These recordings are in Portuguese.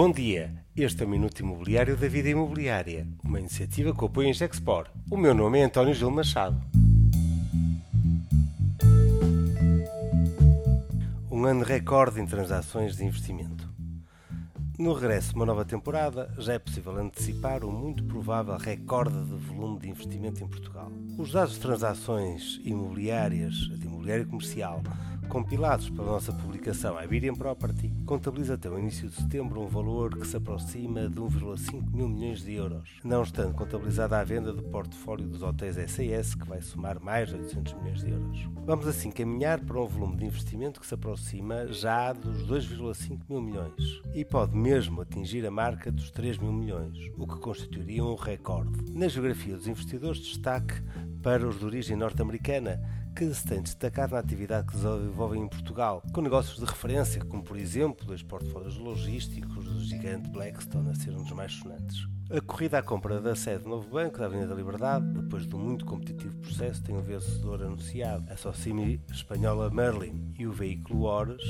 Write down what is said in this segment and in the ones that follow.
Bom dia, este é o Minuto Imobiliário da Vida Imobiliária, uma iniciativa que apoia em Gexpor. O meu nome é António Gil Machado. Um ano recorde em transações de investimento. No regresso de uma nova temporada, já é possível antecipar o muito provável recorde de volume de investimento em Portugal. Os dados de transações imobiliárias, de imobiliário comercial, compilados pela nossa publicação Iberian Property, contabiliza até o início de setembro um valor que se aproxima de 1,5 mil milhões de euros, não estando contabilizada a venda do portfólio dos hotéis SAS, que vai somar mais de 800 milhões de euros. Vamos assim caminhar para um volume de investimento que se aproxima já dos 2,5 mil milhões e pode mesmo atingir a marca dos 3 mil milhões, o que constituiria um recorde. Na geografia dos investidores, destaque para os de origem norte-americana, que se têm destacado na atividade que desenvolvem em Portugal, com negócios de referência, como por exemplo os portfólios logísticos do gigante Blackstone a ser um dos mais sonantes. A corrida à compra da sede do novo banco da Avenida da Liberdade, depois de um muito competitivo processo, tem um vencedor anunciado, a Socimi espanhola Merlin, e o veículo Horas,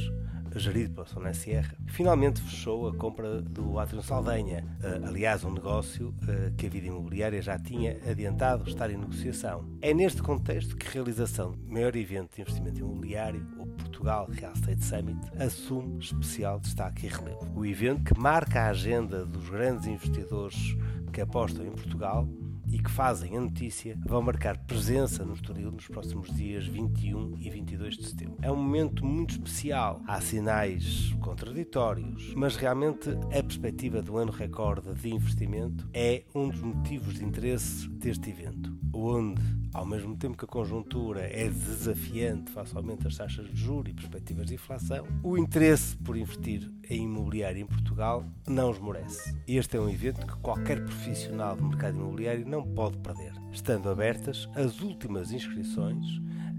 gerido pela Sona Sierra, finalmente fechou a compra do Atrium Saldanha, eh, aliás, um negócio eh, que a vida imobiliária já tinha adiantado estar em negociação. É neste contexto que a realização do maior evento de investimento imobiliário, o Portugal Real Estate Summit, assume especial destaque e relevo. O evento que marca a agenda dos grandes investidores que apostam em Portugal e que fazem a notícia vão marcar presença no Estoril nos próximos dias 21 e 22 de setembro. É um momento muito especial. Há sinais contraditórios, mas realmente a perspectiva do ano recorde de investimento é um dos motivos de interesse deste evento, onde ao mesmo tempo que a conjuntura é desafiante face ao aumento das taxas de juros e perspectivas de inflação, o interesse por investir em imobiliário em Portugal não esmorece. Este é um evento que qualquer profissional do mercado imobiliário não pode perder, estando abertas as últimas inscrições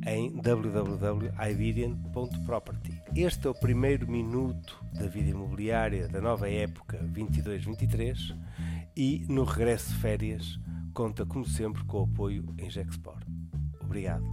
em www.iberian.property. Este é o primeiro minuto da vida imobiliária da nova época 22-23 e no regresso de férias conta, como sempre, com o apoio em Gexport. Obrigado.